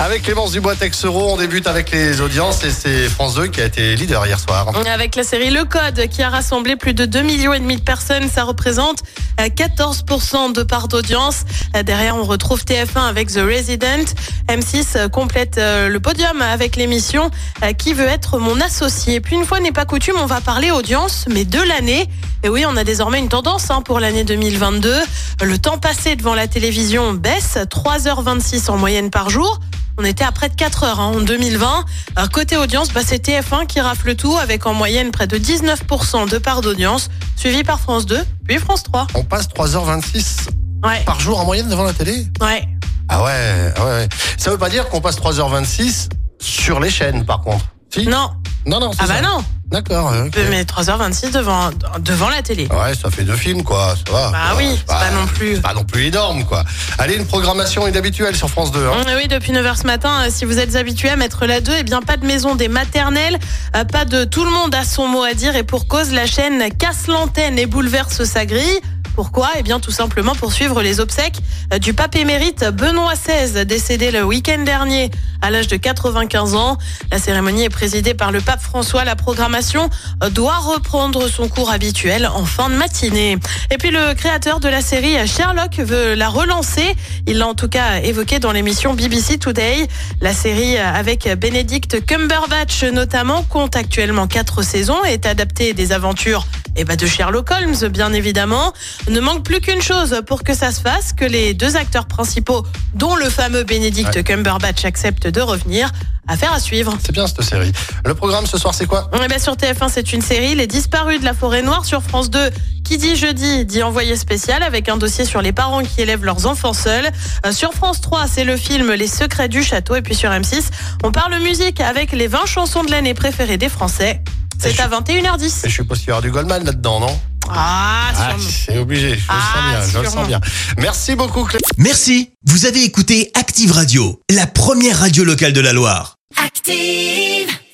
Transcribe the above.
Avec Clémence Dubois-Texero, on débute avec les audiences et c'est France 2 qui a été leader hier soir. Avec la série Le Code qui a rassemblé plus de 2 millions et demi de personnes, ça représente euh, 14% de part d'audience. Euh, Derrière, on retrouve TF1 avec The Resident. M6 euh, complète euh, le podium avec l'émission euh, Qui veut être mon associé? Puis une fois n'est pas coutume, on va parler audience, mais de l'année. Et oui, on a désormais une tendance hein, pour l'année 2022. Le temps passé devant la télévision baisse, 3h26 en moyenne par jour. On était à près de 4 heures hein, en 2020. Alors, côté audience, bah, c'est TF1 qui rafle tout avec en moyenne près de 19% de part d'audience, suivi par France 2, puis France 3. On passe 3h26 Ouais, par jour en moyenne devant la télé? Ouais. Ah ouais, ah ouais. Ça veut pas dire qu'on passe 3h26 sur les chaînes par contre? Si? Non, Non, non, c'est ah bah ça. non, D'accord. ok. mais 3h26 devant, devant la télé. Ouais, ça fait deux films, quoi. Ça va. Bah oui, c'est pas non plus. Pas non plus énorme, quoi. Allez, une programmation inhabituelle sur France 2. Hein. Hum, Oui, depuis 9h ce matin, euh, si vous êtes habitué à mettre la 2, eh bien pas de maison des maternelles, euh, pas de tout le monde a son mot à dire et pour cause, la chaîne casse l'antenne et bouleverse sa grille. Pourquoi Eh bien tout simplement pour suivre les obsèques euh, du pape émérite Benoît XVI, décédé le week-end dernier à l'âge de 95 ans. La cérémonie est présidée par le pape François. La programmation euh, doit reprendre son cours habituel en fin de matinée. Et puis le créateur de la série Sherlock veut la relancer. Il l'a en tout cas évoqué dans l'émission BBC Today. La série euh, avec Benedict Cumberbatch notamment compte actuellement quatre saisons et est adaptée des aventures et bah, de Sherlock Holmes bien évidemment. Ne manque plus qu'une chose pour que ça se fasse, que les deux acteurs principaux, dont le fameux Benedict Ouais. Cumberbatch, acceptent de revenir. Affaire à suivre. C'est bien cette série. Le programme ce soir, c'est quoi? Eh ben, sur TF1, c'est une série, Les Disparus de la Forêt Noire. Sur France 2, qui dit jeudi, dit envoyé spécial, avec un dossier sur les parents qui élèvent leurs enfants seuls. Euh, sur France 3, c'est le film Les Secrets du Château. Et puis sur M6, on parle musique avec les 20 chansons de l'année préférées des Français. C'est à 21h10. Et je suppose qu'il y aura du Goldman là-dedans, non? Ah, Ah, sûrement. c'est obligé. Je le Ah, sens bien. Je le sens bien. Merci beaucoup, Clémence. Merci, vous avez écouté Active Radio, la première radio locale de la Loire. Active.